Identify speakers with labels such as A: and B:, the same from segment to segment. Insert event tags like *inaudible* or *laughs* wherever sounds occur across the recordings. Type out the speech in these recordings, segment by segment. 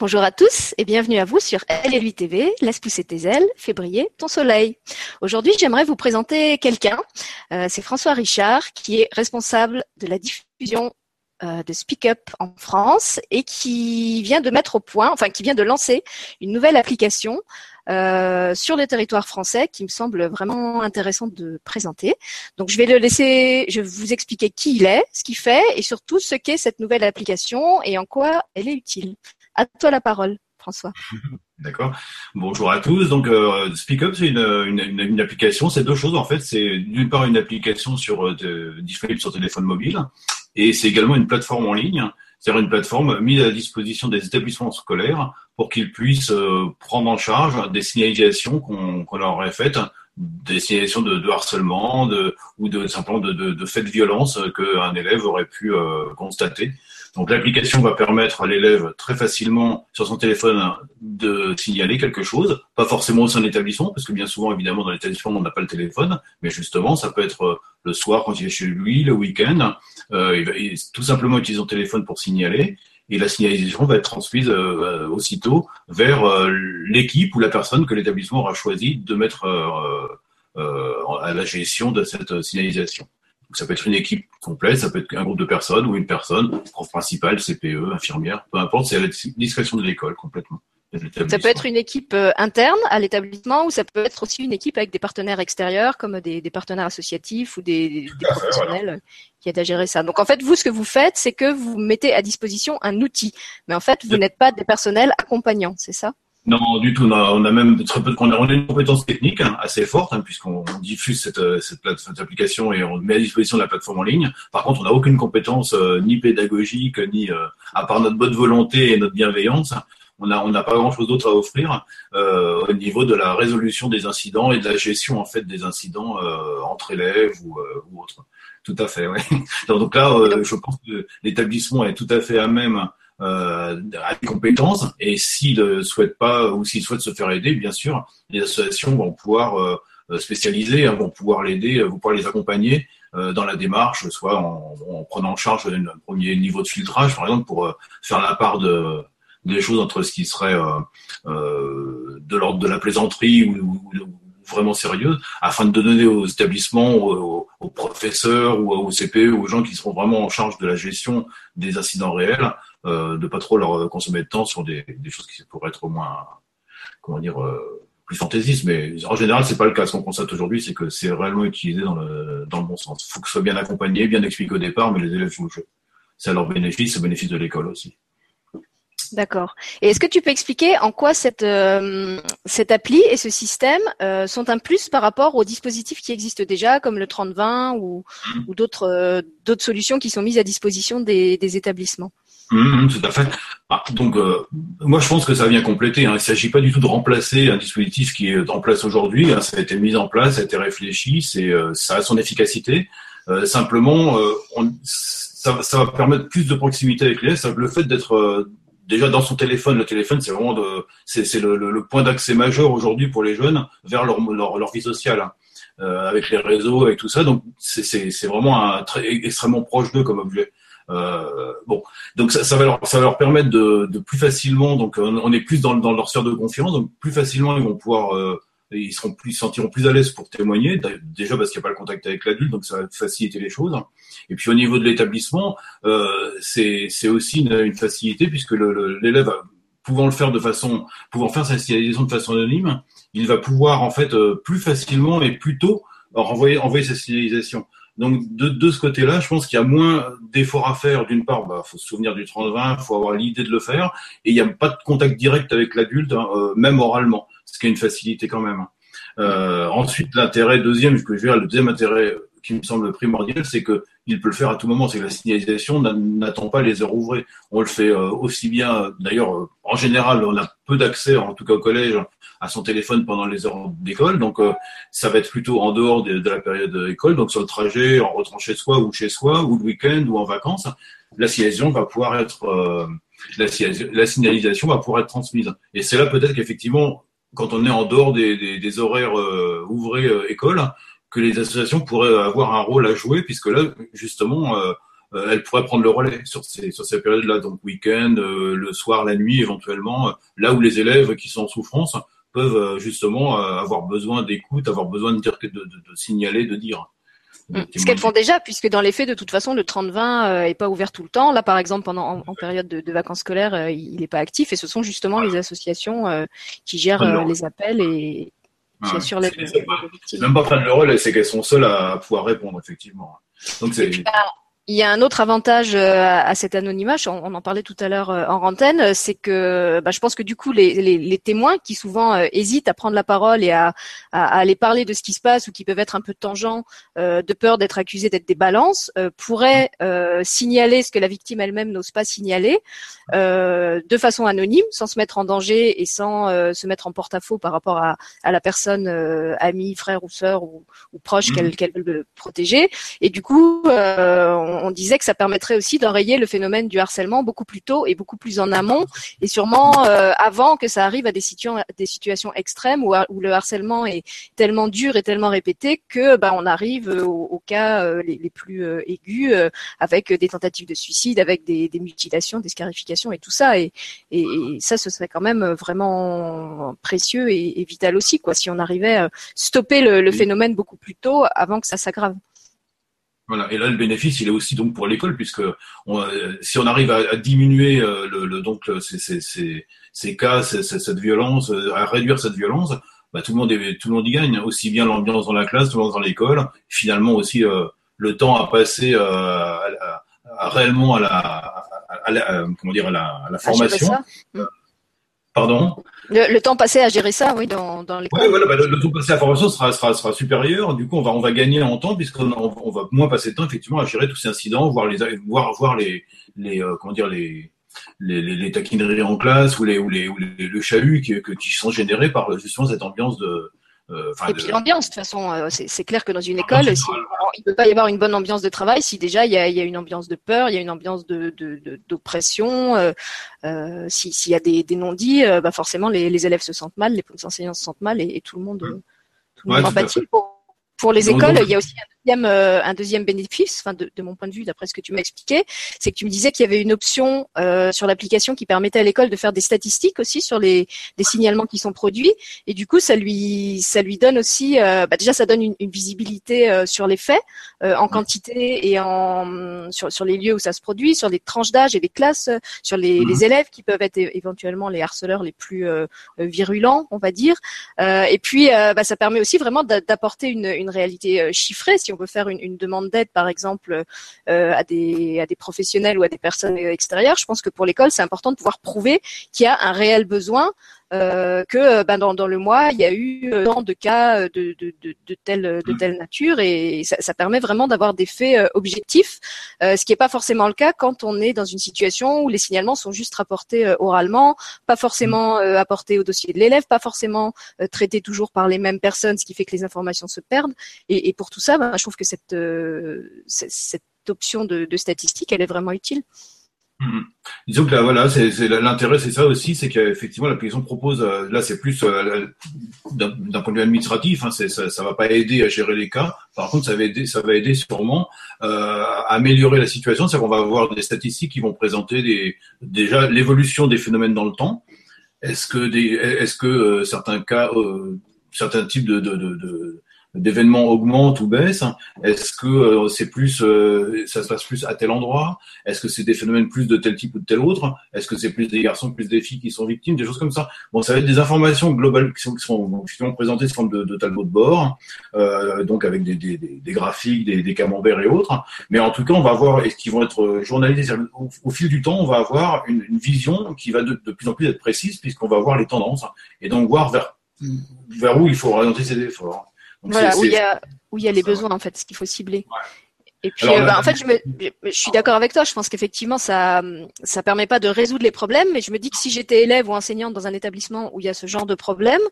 A: Bonjour à tous et bienvenue à vous sur LLU TV, Laisse pousser tes ailes, fais ton soleil. Aujourd'hui, j'aimerais vous présenter quelqu'un. Euh, c'est François Richard qui est responsable de la diffusion euh, de Speak Up en France et qui vient de mettre au point, enfin qui vient de lancer une nouvelle application euh, sur le territoire français qui me semble vraiment intéressant de présenter. Donc je vais le laisser, je vais vous expliquer qui il est, ce qu'il fait et surtout ce qu'est cette nouvelle application et en quoi elle est utile. À toi la parole, François. *laughs*
B: D'accord. Bonjour à tous. Donc, euh, SpeakUp, c'est une, une, une, application. C'est deux choses en fait. C'est d'une part une application sur euh, disponible sur téléphone mobile, et c'est également une plateforme en ligne. C'est-à-dire une plateforme mise à disposition des établissements scolaires pour qu'ils puissent euh, prendre en charge des signalisations qu'on qu'on leur aurait faites, des signalisations de, de harcèlement, de, ou de simplement de, de, de faits de violence qu'un élève aurait pu euh, constater. Donc l'application va permettre à l'élève très facilement sur son téléphone de signaler quelque chose, pas forcément au sein de l'établissement, parce que bien souvent évidemment dans l'établissement on n'a pas le téléphone, mais justement ça peut être euh, le soir quand il est chez lui, le week-end, euh, il va tout simplement utiliser son téléphone pour signaler, et la signalisation va être transmise euh, aussitôt vers l'équipe ou la personne que l'établissement aura choisi de mettre à la gestion de cette signalisation ça peut être une équipe complète, ça peut être un groupe de personnes ou une personne, prof principal, CPE, infirmière, peu importe, c'est à la discrétion de l'école complètement.
A: Ça peut être une équipe euh, interne à l'établissement ou ça peut être aussi une équipe avec des partenaires extérieurs comme des, des partenaires associatifs ou des, des professionnels qui aident à gérer ça. Donc en fait, vous, ce que vous faites, c'est que vous mettez à disposition un outil. Mais en fait, vous n'êtes pas des personnels accompagnants, c'est ça?
B: Non, du tout. On a, on a même très peu. On a, on a une compétence technique hein, assez forte hein, puisqu'on diffuse cette, euh, cette, cette, application et on met à disposition la plateforme en ligne. Par contre, on n'a aucune compétence euh, ni pédagogique ni euh, à part notre bonne volonté et notre bienveillance. On n'a on n'a pas grand chose d'autre à offrir euh, au niveau de la résolution des incidents et de la gestion en fait des incidents entre élèves ou, ou autres. Tout à fait. Ouais. *laughs* Donc là, je pense que l'établissement est tout à fait à même euh, a des compétences et s'il ne souhaite pas ou s'il souhaite se faire aider, bien sûr, les associations vont pouvoir euh, spécialiser, hein, vont pouvoir l'aider, vont pouvoir les accompagner euh, dans la démarche, soit en, en, prenant en charge un premier niveau de filtrage, par exemple, pour euh, faire la part de des choses entre ce qui serait euh, de l'ordre de la plaisanterie ou, vraiment sérieuse, afin de donner aux établissements, aux professeurs ou aux CPE, aux gens qui seront vraiment en charge de la gestion des incidents réels, euh, de pas trop leur consommer de temps sur des, des choses qui pourraient être au moins, comment dire, euh, plus fantaisistes. Mais en général, c'est pas le cas. Ce qu'on constate aujourd'hui, c'est que c'est réellement utilisé dans le, dans le bon sens. Il faut que ce soit bien accompagné, bien expliqué au départ, mais les élèves jouent le jeu. C'est à leur bénéfice, au bénéfice de l'école aussi.
A: D'accord. Et est-ce que tu peux expliquer en quoi cette, euh, cette appli et ce système euh, sont un plus par rapport aux dispositifs qui existent déjà, comme le 3020 ou, ou d'autres euh, d'autres solutions qui sont mises à disposition des, des établissements?
B: Mmh, tout à fait. Ah, donc, euh, moi, je pense que ça vient compléter. Hein. Il ne s'agit pas du tout de remplacer un dispositif qui est en place aujourd'hui. Hein. Ça a été mis en place, ça a été réfléchi, c'est, euh, ça a son efficacité. Euh, simplement, euh, on, ça, ça, va permettre plus de proximité avec les Le fait d'être euh, déjà dans son téléphone, le téléphone, c'est vraiment de, c'est, c'est le, le, le, point d'accès majeur aujourd'hui pour les jeunes vers leur, leur, leur vie sociale. Hein. avec les réseaux, et tout ça. Donc, c'est vraiment un, très, extrêmement proche d'eux comme objet. Euh, bon, donc ça, ça, va leur, ça va leur permettre de, de plus facilement, donc on, est plus dans, dans, leur sphère de confiance, donc plus facilement ils vont pouvoir, euh, ils seront plus, sentiront plus à l'aise pour témoigner, déjà parce qu'il n'y a pas le contact avec l'adulte, donc ça va faciliter les choses. Et puis au niveau de l'établissement, euh, c'est aussi une, une, facilité puisque l'élève pouvant le faire de façon, pouvant faire sa signalisation de façon anonyme, il va pouvoir en fait euh, plus facilement et plus tôt renvoyer, envoyer sa signalisation. Donc de, de ce côté-là, je pense qu'il y a moins d'efforts à faire. D'une part, bah, faut se souvenir du 30-20, faut avoir l'idée de le faire, et il n'y a pas de contact direct avec l'adulte, hein, euh, même oralement, ce qui est une facilité quand même. Hein. Euh, ensuite, l'intérêt deuxième, je veux le deuxième intérêt qui me semble primordial, c'est que il peut le faire à tout moment. C'est que la signalisation n'attend pas les heures ouvrées. On le fait euh, aussi bien. D'ailleurs, euh, en général, on a peu d'accès, en tout cas au collège, à son téléphone pendant les heures d'école. Donc, euh, ça va être plutôt en dehors de, la période d'école. Donc, sur le trajet, en rentrant chez soi ou chez soi, ou le week-end ou en vacances, la signalisation va pouvoir être la, signalisation va pouvoir être transmise. Et c'est là peut-être qu'effectivement, quand on est en dehors des, horaires ouvrés école, que les associations pourraient avoir un rôle à jouer, puisque là, justement, euh, elle pourrait prendre le relais sur ces, sur ces périodes-là, donc week-end, le soir, la nuit éventuellement, là où les élèves qui sont en souffrance peuvent justement avoir besoin d'écoute, avoir besoin de, dire, de, de, de signaler, de dire.
A: Mm. Ce qu'elles font déjà, puisque dans les faits, de toute façon, le 30-20 euh, est pas ouvert tout le temps. Là, par exemple, pendant en, période de, vacances scolaires, euh, il n'est pas actif, et ce sont justement les associations euh, qui gèrent les appels et assurent les
B: C'est même pas de le rôle, c'est qu'elles sont seules à pouvoir répondre, effectivement. Donc c'est.
A: Bah, il y a un autre avantage euh, à cet anonymat, on en parlait tout à l'heure euh, en antenne, c'est que bah, je pense que du coup les, les, les témoins qui souvent euh, hésitent à prendre la parole et à, à, aller parler de ce qui se passe ou qui peuvent être un peu tangents de peur d'être accusés d'être des balances, pourraient signaler ce que la victime elle-même n'ose pas signaler de façon anonyme, sans se mettre en danger et sans se mettre en porte-à-faux par rapport à, à la personne amie, frère ou sœur ou, ou proche mmh. qu'elle veut protéger. Et du coup, on, disait que ça permettrait aussi d'enrayer le phénomène du harcèlement beaucoup plus tôt et beaucoup plus en amont, et sûrement euh, avant que ça arrive à des, des situations extrêmes où, où, le harcèlement est tellement dur et tellement répété que bah, on arrive aux, cas euh, les, plus euh, aigus avec des tentatives de suicide, avec des, mutilations, des scarifications et tout ça. Et, et, ça, ce serait quand même vraiment précieux et, vital aussi, quoi, si on arrivait à stopper le phénomène beaucoup plus tôt avant que ça s'aggrave.
B: Voilà. Et là, le bénéfice, il est aussi donc pour l'école, puisque on, euh, si on arrive à, diminuer euh, le, donc ces, ces, ces, ces cas, cette violence, euh, à réduire cette violence, bah, tout le monde est, tout le monde y gagne. Aussi bien l'ambiance dans la classe, tout le monde dans l'école. Finalement aussi le temps à passer à, réellement à la, à comment dire à la, à la formation. Pardon
A: le, temps passé à gérer ça, oui, dans, dans les.
B: Oui, voilà, bah, le, temps passé à la formation sera, sera, sera supérieur. Du coup, on va, on va gagner en temps puisqu'on on va moins passer de temps effectivement à gérer tous ces incidents, voir les, voir, voir les, les, euh, comment dire, les, les, les, les, taquineries en classe ou les, ou les, ou les le chahut qui, qui sont générés par justement cette ambiance de,
A: et puis l'ambiance, de toute façon, euh, c'est clair que dans une école, il ne peut pas y avoir une bonne ambiance de travail si déjà il y a, y a, une ambiance de peur, il y a une ambiance de d'oppression. De, euh, S'il y a des, des non-dits, bah forcément les, les, élèves se sentent mal, les enseignants se sentent mal et, tout le monde, tout le monde empathie. Pour, pour les écoles, il y a aussi un deuxième, euh, un deuxième bénéfice, enfin de, de mon point de vue, d'après ce que tu m'as expliqué, c'est que tu me disais qu'il y avait une option euh, sur l'application qui permettait à l'école de faire des statistiques aussi sur les, les, signalements qui sont produits, et du coup ça lui ça lui donne aussi, euh, bah déjà ça donne une, une visibilité euh, sur les faits en quantité et en sur, sur les lieux où ça se produit, sur les tranches d'âge et les classes, sur les, les, mhm. élèves qui peuvent être éventuellement les harceleurs les plus virulents, on va dire, et puis bah, ça permet aussi vraiment d'apporter une, une réalité chiffrée si on veut faire une, une demande d'aide, par exemple, euh, à, des, à des professionnels ou à des personnes extérieures, je pense que pour l'école, c'est important de pouvoir prouver qu'il y a un réel besoin euh, que ben, dans, dans, le mois, il y a eu tant de cas de, de, de, de, telle, de mmh. telle nature et ça, ça permet vraiment d'avoir des faits objectifs, euh, ce qui n'est pas forcément le cas quand on est dans une situation où les signalements sont juste rapportés oralement, pas forcément mmh. apportés au dossier de l'élève, pas forcément traités toujours par les mêmes personnes, ce qui fait que les informations se perdent. Et, et pour tout ça, ben, je trouve que cette, cette, cette option de, de statistique, elle est vraiment utile.
B: Mmh. Disons que là, voilà, c'est l'intérêt, c'est ça aussi, c'est qu'effectivement l'application propose, euh, là c'est plus euh, d'un point de vue administratif, hein, ça, ça va pas aider à gérer les cas. Par contre, ça va aider, ça va aider sûrement euh, à améliorer la situation, c'est qu'on va avoir des statistiques qui vont présenter des, déjà l'évolution des phénomènes dans le temps. Est-ce que des, est-ce que certains cas, certains types de, de, de d'événements augmentent ou baissent Est-ce que euh, c'est plus, euh, ça se passe plus à tel endroit? Est-ce que c'est des phénomènes plus de tel type ou de tel autre? Est-ce que c'est plus des garçons, plus des filles qui sont victimes Des choses comme ça? Bon, ça va être des informations globales qui sont, qui sont présentées sous forme de, de tableau de bord, euh, donc avec des, des, des graphiques, des, des, camemberts et autres. Mais en tout cas, on va avoir, et qui vont être journalisés au, fil du temps, on va avoir une, une vision qui va de, de, plus en plus être précise, puisqu'on va voir les tendances et donc voir vers, vers où il faut orienter ses efforts
A: voilà, où il y a où il y a les besoins en fait, ce qu'il faut cibler. Et puis, euh, bah, en fait, je, me, je suis d'accord avec toi. Je pense qu'effectivement, ça, ça permet pas de résoudre les problèmes, mais je me dis que si j'étais élève ou enseignante dans un établissement où il y a ce genre de problème,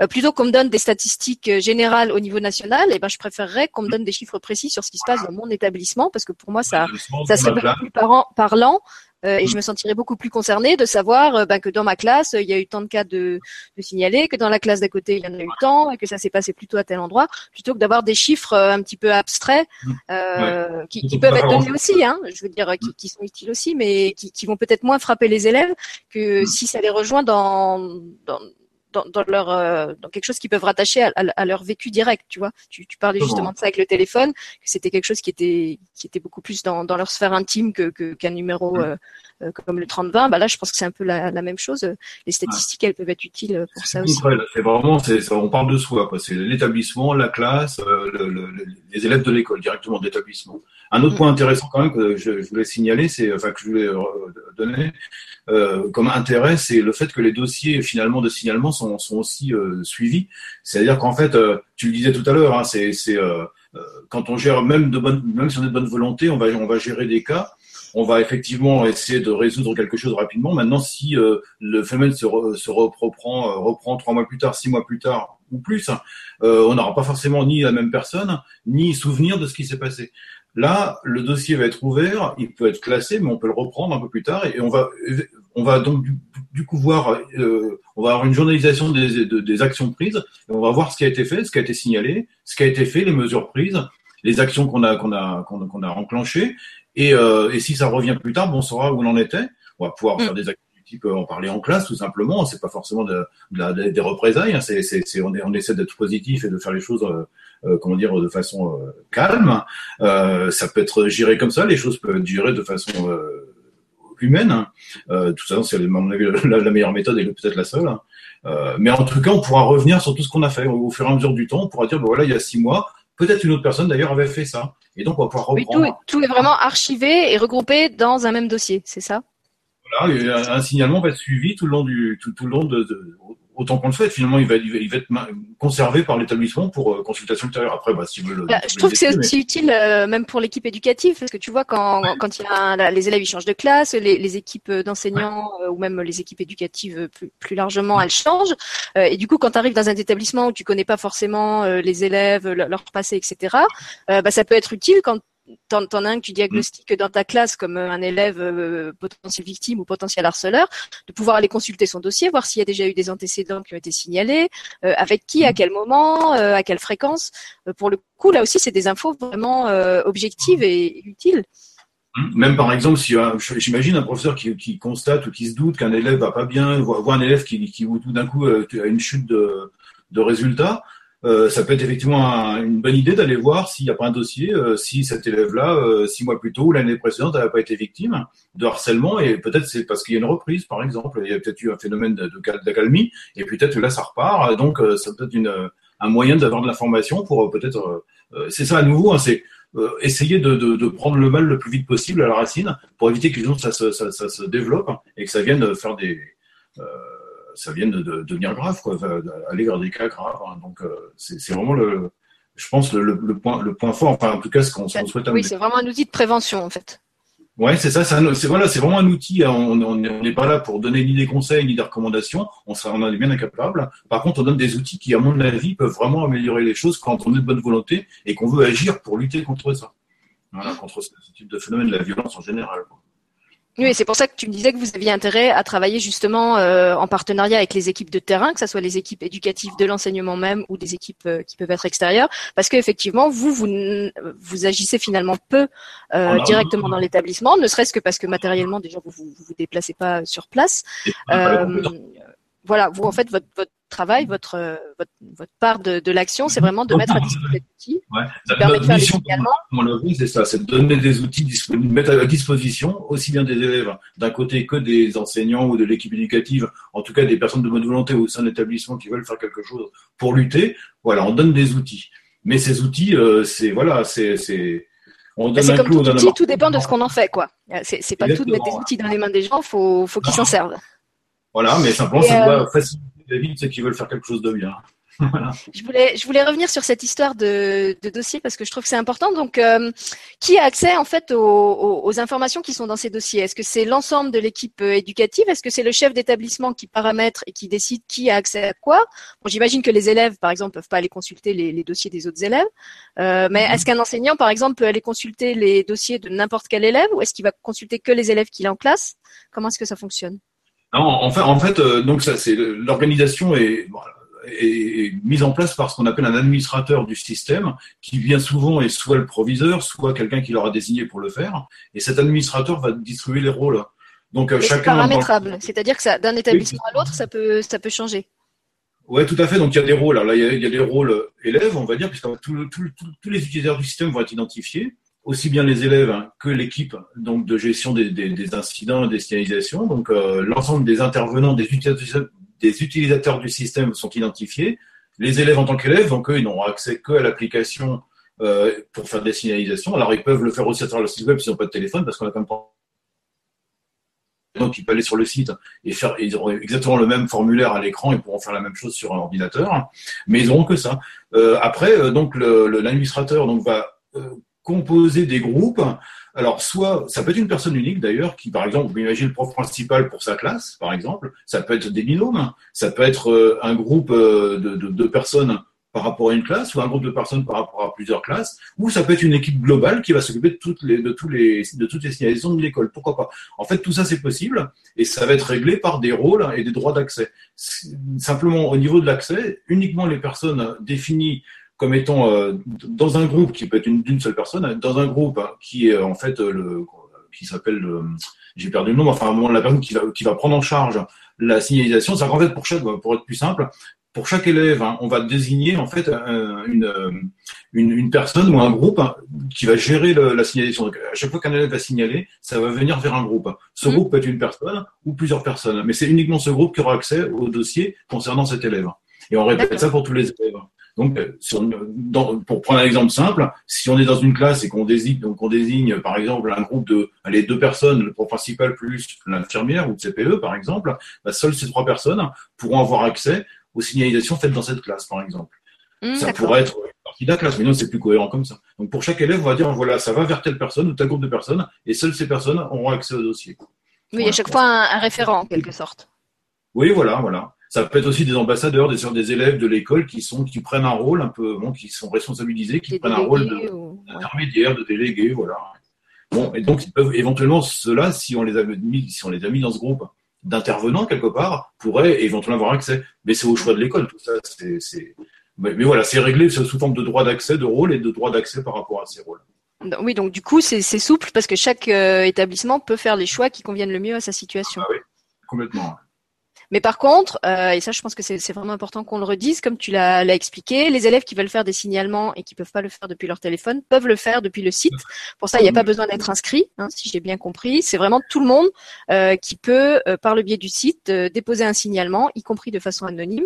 A: euh, plutôt qu'on me donne des statistiques euh, générales au niveau national, et eh ben, je préférerais qu'on me donne des chiffres précis sur ce qui se passe dans mon établissement, parce que pour moi, ça, ça serait beaucoup plus parlant euh, et je me sentirais beaucoup plus concernée de savoir euh, bah, que dans ma classe il y a eu tant de cas de, de signalés, que dans la classe d'à côté il y en a eu tant, et que ça s'est passé plutôt à tel endroit, plutôt que d'avoir des chiffres un petit peu abstraits mmh. qui, qui peuvent être donnés aussi, hein, je veux dire qui, qui, sont utiles aussi, mais qui, qui vont peut-être moins frapper les élèves que si ça les rejoint dans, dans dans, dans leur euh, dans quelque chose qu'ils peuvent rattacher à, à, leur vécu direct, tu vois. Tu, tu parlais justement de ça avec le téléphone, que c'était quelque chose qui était qui était beaucoup plus dans, dans leur sphère intime que qu'un numéro euh, euh, comme le 30-20. Bah là, je pense que c'est un peu la, la, même chose. Les statistiques, elles peuvent être utiles pour ça aussi.
B: c'est vraiment, on parle de soi. C'est l'établissement, la classe, le, le, les élèves de l'école directement d'établissement. Un autre mm. point intéressant quand même que je, je voulais signaler, c'est enfin que je voulais donner, euh, comme intérêt, c'est le fait que les dossiers finalement de signalement sont, sont aussi euh, suivis. C'est-à-dire qu'en fait, euh, tu le disais tout à l'heure, hein, c'est quand on gère même de bonne, même si on est de bonne volonté, on va on va gérer des cas. On va effectivement essayer de résoudre quelque chose rapidement. Maintenant, si le phénomène se, se reprend, reprend trois mois plus tard, six mois plus tard ou plus, hein, on n'aura pas forcément ni la même personne, ni souvenir de ce qui s'est passé. Là, le dossier va être ouvert, il peut être classé, mais on peut le reprendre un peu plus tard et on va, on va donc du, coup voir, euh, on va avoir une journalisation des, des actions prises et on va voir ce qui a été fait, ce qui a été signalé, ce qui a été fait, les mesures prises, les actions qu'on a qu'on a qu'on a enclenchées et, euh, et si ça revient plus tard, bon, on saura où on en était. On va pouvoir mm. faire des actions peut en parler en classe tout simplement. C'est pas forcément de, des représailles. Hein. C'est, c'est, on, on, essaie d'être positif et de faire les choses, euh, euh comment dire, de façon euh, calme. Euh, ça peut être géré comme ça. Les choses peuvent être gérées de façon humaine. tout ça, c'est à mon avis la, la, meilleure méthode et peut-être la seule. Hein. mais en tout cas, on pourra revenir sur tout ce qu'on a fait au fur et à mesure du temps. On pourra dire, ben voilà, il y a six mois, peut-être une autre personne d'ailleurs avait fait ça. Et donc, on va pouvoir reprendre.
A: Oui, tout, tout est vraiment archivé et regroupé dans un même dossier, c'est ça?
B: Un signalement va être suivi tout le long du tout, le long de, autant qu'on le fait. Finalement, il va, il va être conservé par l'établissement pour euh, consultation ultérieure. Après, bah, si
A: bah, je trouve que c'est aussi utile, euh, même pour l'équipe éducative, parce que tu vois, quand, quand il y a les élèves ils changent de classe, les, les équipes d'enseignants euh, ou même les équipes éducatives plus, plus largement, elles changent. et du coup, quand tu arrives dans un établissement où tu connais pas forcément les élèves, leur, passé, etc., bah, ça peut être utile quand t'en, t'en as un que tu diagnostiques dans ta classe comme un élève euh, potentiel victime ou potentiel harceleur, de pouvoir aller consulter son dossier, voir s'il y a déjà eu des antécédents qui ont été signalés, euh, avec qui, à quel moment, euh, à quelle fréquence. pour le coup, là aussi, c'est des infos vraiment objectives et utiles.
B: Même par exemple, si j'imagine un professeur qui, qui, constate ou qui se doute qu'un élève va pas bien, voit, un élève qui, qui tout d'un coup a une chute de, de résultats, euh, ça peut être effectivement une bonne idée d'aller voir s'il n'y a pas un dossier, euh, si cet élève-là, euh, six mois plus tôt ou l'année précédente, n'avait pas été victime de harcèlement, et peut-être c'est parce qu'il y a une reprise, par exemple, il y a peut-être eu un phénomène d'accalmie, et peut-être là ça repart, donc ça peut être un moyen d'avoir de l'information pour peut-être, c'est ça à nouveau, hein, c'est essayer de, de, de, prendre le mal le plus vite possible à la racine pour éviter que ça, ça, ça, ça se développe et que ça vienne faire des ça vient de, de, devenir grave, quoi, aller vers des cas graves. Hein. Donc, euh, c'est vraiment le, je pense, le, le, point, le point fort, enfin, en tout cas, ce qu'on souhaite
A: Oui, c'est vraiment un outil de prévention, en fait.
B: Ouais, c'est ça. C'est voilà, c'est vraiment un outil. Hein. On n'est pas là pour donner ni des conseils ni des recommandations. On, sera, on en est bien incapable. Par contre, on donne des outils qui, à mon avis, peuvent vraiment améliorer les choses quand on est de bonne volonté et qu'on veut agir pour lutter contre ça. Voilà, contre ce, type de phénomène, la violence en général.
A: Oui, c'est pour ça que tu me disais que vous aviez intérêt à travailler justement euh, en partenariat avec les équipes de terrain, que ce soit les équipes éducatives de l'enseignement même ou des équipes euh, qui peuvent être extérieures, parce qu'effectivement, vous, vous, vous agissez finalement peu euh, directement dans l'établissement, ne serait-ce que parce que matériellement, déjà, vous vous, vous, déplacez pas sur place. Voilà, vous en fait, votre, votre travail, votre, votre, votre part de, de l'action, c'est vraiment de mettre à disposition des outils,
B: ouais. qui de faire mission, c'est ça, c'est de donner des outils, de mettre à disposition aussi bien des élèves d'un côté que des enseignants ou de l'équipe éducative, en tout cas des personnes de bonne volonté au sein d'établissements qui veulent faire quelque chose pour lutter. Voilà, on donne des outils. Mais ces outils, euh, c'est voilà, c'est c'est
A: on donne un comme tout outil, tout dépend de ce qu'on en fait, quoi. C'est pas tout de mettre des outils dans les mains des gens, faut faut qu'ils s'en servent.
B: Voilà, mais simplement, ça doit faciliter la vie de ceux qui veulent faire quelque chose de bien. *laughs*
A: Je voulais, je voulais revenir sur cette histoire de, de dossier parce que je trouve que c'est important. Donc, euh, qui a accès en fait aux, aux, informations qui sont dans ces dossiers? Est-ce que c'est l'ensemble de l'équipe euh, éducative? Est-ce que c'est le chef d'établissement qui paramètre et qui décide qui a accès à quoi? Bon, j'imagine que les élèves, par exemple, peuvent pas aller consulter les, les dossiers des autres élèves. Euh, mais est-ce qu'un enseignant, par exemple, peut aller consulter les dossiers de n'importe quel élève ou est-ce qu'il va consulter que les élèves qu'il a en classe? Comment est-ce que ça fonctionne?
B: Non, en fait, en fait, euh, donc ça, c'est l'organisation est, est, mise en place par ce qu'on appelle un administrateur du système, qui vient souvent est soit le proviseur, soit quelqu'un qui l'aura désigné pour le faire. Et cet administrateur va distribuer les rôles.
A: Donc euh, chacun. paramétrable, c'est-à-dire que ça, d'un établissement à l'autre, ça peut, ça peut changer.
B: Ouais, tout à fait. Donc il y a des rôles. Alors là, il y a, il y a des rôles élèves, on va dire, puisque tous les utilisateurs du système vont être identifiés aussi bien les élèves hein, que l'équipe donc de gestion des, des, des incidents des signalisations. Donc euh, l'ensemble des intervenants, des utilisateurs, des utilisateurs du système sont identifiés. Les élèves en tant qu'élèves, donc eux, ils n'auront accès que à l'application euh, pour faire des signalisations. Alors ils peuvent le faire aussi à travers le site web s'ils n'ont pas de téléphone, parce qu'on a quand même pas donc ils peuvent aller sur le site et faire, ils auront exactement le même formulaire à l'écran et pourront faire la même chose sur un ordinateur, mais ils auront que ça. Euh, après, euh, donc l'administrateur donc va euh, composer des groupes. Alors, soit, ça peut être une personne unique d'ailleurs, qui, par exemple, vous imaginez le prof principal pour sa classe, par exemple. Ça peut être des binômes. Ça peut être euh, un groupe euh, de, de, personnes par rapport à une classe, ou un groupe de personnes par rapport à plusieurs classes, ou ça peut être une équipe globale qui va s'occuper de toutes les, de tous les, de toutes les signalisations de l'école. Pourquoi pas? En fait, tout ça, c'est possible, et ça va être réglé par des rôles et des droits d'accès. Simplement, au niveau de l'accès, uniquement les personnes définies comme étant euh, dans un groupe qui peut être d'une seule personne, dans un groupe qui est en fait le qui s'appelle j'ai perdu le nom, enfin la personne qui va qui va prendre en charge la signalisation, c'est qu'en fait pour chaque pour être plus simple, pour chaque élève, hein, on va désigner en fait une, une, une, personne ou un groupe hein, qui va gérer le, la signalisation. Donc, à chaque fois qu'un élève va signaler, ça va venir vers un groupe. Ce mmh. groupe peut être une personne ou plusieurs personnes, mais c'est uniquement ce groupe qui aura accès au dossier concernant cet élève. Et on répète ça pour tous les élèves. Donc, euh, dans, pour prendre un exemple simple, si on est dans une classe et qu'on désigne, donc on désigne par exemple un groupe de, allez, deux personnes, le prof principal plus l'infirmière ou le CPE par exemple, bah, seules ces trois personnes pourront avoir accès aux signalisations faites dans cette classe par exemple. Mmh, ça pourrait être partie de la classe, mais non, c'est plus cohérent comme ça. Donc pour chaque élève, on va dire voilà, ça va vers telle personne ou tel groupe de personnes, et seules ces personnes auront accès au dossier.
A: Oui, à chaque fois un, un référent en quelque sorte.
B: Oui, voilà, voilà. Ça peut être aussi des ambassadeurs, des, des élèves de l'école qui sont qui prennent un rôle un peu, bon, qui sont responsabilisés, qui prennent un rôle d'intermédiaire, de, délégué, voilà. Bon, et donc ils peuvent éventuellement cela, si on les a mis, si on les a mis dans ce groupe d'intervenants quelque part, pourraient éventuellement avoir accès. Mais c'est au choix de l'école, tout ça. C'est, mais, mais, voilà, c'est réglé sous forme de droit d'accès, de rôle et de droit d'accès par rapport à ces rôles.
A: Oui, donc du coup, c'est souple parce que chaque euh, établissement peut faire les choix qui conviennent le mieux à sa situation.
B: Ah oui, complètement.
A: Mais par contre, euh, et ça je pense que c'est vraiment important qu'on le redise, comme tu l'as expliqué, les élèves qui veulent faire des signalements et qui peuvent pas le faire depuis leur téléphone peuvent le faire depuis le site. Pour ça, il n'y a pas besoin d'être inscrit, hein, si j'ai bien compris. C'est vraiment tout le monde euh, qui peut, euh, par le biais du site, euh, déposer un signalement, y compris de façon anonyme.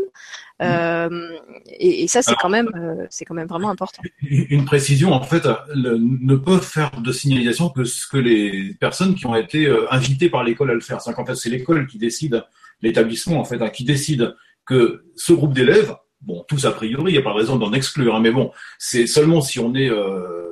A: Euh, et, et, ça, c'est quand même, c'est quand même vraiment important.
B: Une précision, en fait, le, ne peuvent faire de signalisation que ce que les personnes qui ont été invitées par l'école à le faire. C'est qu'en fait, c'est l'école qui décide l'établissement en fait hein, qui décide que ce groupe d'élèves, bon, tous a priori, il n'y a pas de raison d'en exclure, hein, mais bon, c'est seulement si on est euh,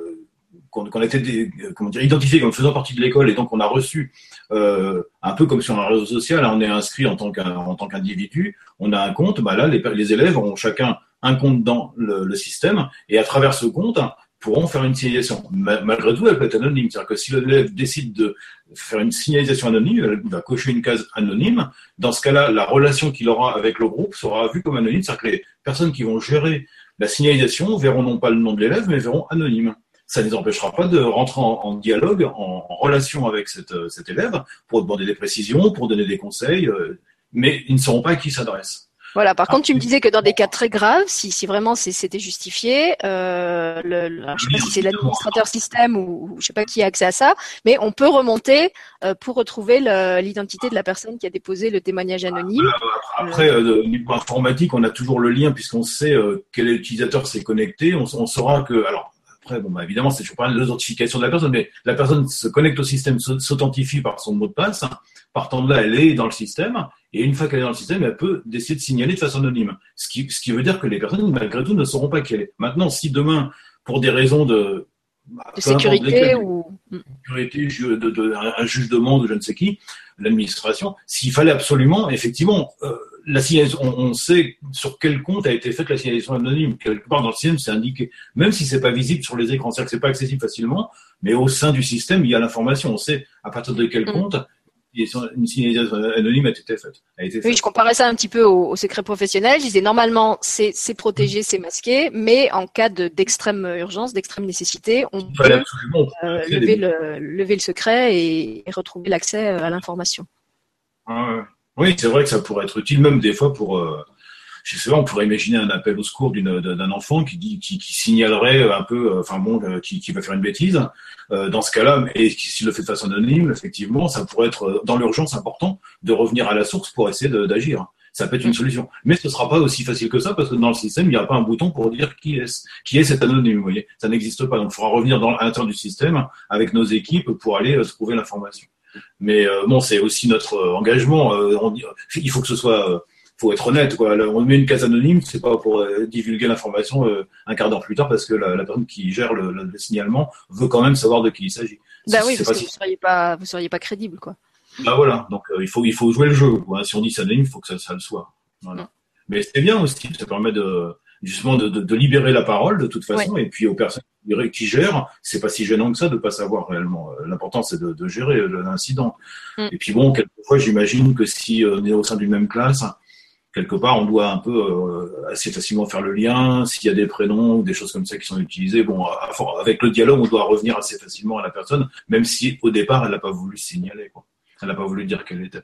B: qu'on a été comment dire, identifié comme faisant partie de l'école et donc on a reçu euh, un peu comme sur un réseau social, hein, on est inscrit en tant qu'individu, on a un compte, bah là les, les, élèves ont chacun un compte dans le système et à travers ce compte, pourront faire une signalisation. Malgré tout, elle peut être anonyme. C'est-à-dire que si l'élève décide de faire une signalisation anonyme, il va cocher une case anonyme. Dans ce cas-là, la relation qu'il aura avec le groupe sera vue comme anonyme. C'est-à-dire que les personnes qui vont gérer la signalisation verront non pas le nom de l'élève, mais verront anonyme. Ça ne les empêchera pas de rentrer en, dialogue, en, relation avec cet élève, pour demander des précisions, pour donner des conseils, euh, mais ils ne sauront pas à qui s'adresse.
A: Voilà. Par contre, tu me disais que dans des cas très graves, si, si vraiment c'était justifié, euh, le, le, je sais pas si c'est l'administrateur système ou, ou, je sais pas qui a accès à ça, mais on peut remonter euh, pour retrouver l'identité de la personne qui a déposé le témoignage anonyme.
B: Après, euh, au niveau informatique, on a toujours le lien puisqu'on sait euh, quel utilisateur s'est connecté. On, on saura que alors après, bon, bah, évidemment, c'est toujours pas l'authentification de la personne, mais la personne se connecte au système, s'authentifie par son mot de passe. Partant de là, elle est dans le système, et une fois qu'elle est dans le système, elle peut décider de signaler de façon anonyme. Ce qui, ce qui veut dire que les personnes, malgré tout, ne sauront pas qui elle est. Maintenant, si demain, pour des raisons de,
A: bah, de sécurité ou
B: sécurité, de, de, un juge ou je ne sais qui, l'administration, s'il fallait absolument, effectivement, euh, la signalisation, on, sait sur quel compte a été faite la signalisation anonyme. Quelque part dans le système, c'est indiqué, même si c'est pas visible sur les écrans, c'est-à-dire que c'est pas accessible facilement, mais au sein du système, il y a l'information. On sait à partir de quel mm. compte une signalisation anonyme a été faite.
A: Oui, je comparais ça un petit peu au, secret professionnel. Je disais normalement c'est protégé, c'est masqué, mais en cas d'extrême urgence, d'extrême nécessité, on peut euh, lever, le, lever le secret et, retrouver l'accès à l'information.
B: Oui, c'est vrai que ça pourrait être utile même des fois pour euh, je sais pas, on pourrait imaginer un appel au secours d'un enfant qui dit, qui, qui, signalerait un peu, euh, enfin bon, euh, qui, qui, va faire une bêtise. Euh, dans ce cas-là, et s'il le fait de façon anonyme, effectivement, ça pourrait être dans l'urgence important de revenir à la source pour essayer d'agir. Ça peut être une mm. solution, mais ce sera pas aussi facile que ça parce que dans le système, il n'y a pas un bouton pour dire qui est qui est cet anonyme. Vous voyez, ça n'existe pas. Donc, il faudra revenir dans, à l'intérieur du système avec nos équipes pour aller trouver l'information. Mais bon, c'est aussi notre engagement. On, il faut que ce soit faut être honnête. Quoi. on met une case anonyme, c'est pas pour euh, divulguer l'information euh, un quart d'heure plus tard parce que la, personne qui gère le, signalement veut quand même savoir de qui il s'agit.
A: Bah oui, parce que vous seriez pas, vous seriez pas crédible, quoi.
B: Bah voilà, donc euh, il faut, il faut jouer le jeu. Si on dit c'est anonyme, il faut que ça, ça le soit. Voilà. Mm. Mais c'est bien aussi, ça permet de justement de, de, libérer la parole de toute façon, et puis aux personnes qui gèrent, c'est pas si gênant que ça de pas savoir réellement. L'important c'est de, de, gérer l'incident. Mm. Et puis bon, quelquefois j'imagine que si on est au sein d'une même classe, quelque part, on doit un peu euh, assez facilement faire le lien. S'il y a des prénoms ou des choses comme ça qui sont utilisées, bon, avec le dialogue, on doit revenir assez facilement à la personne, même si au départ, elle n'a pas voulu signaler. Quoi. Elle n'a pas voulu dire qu'elle était.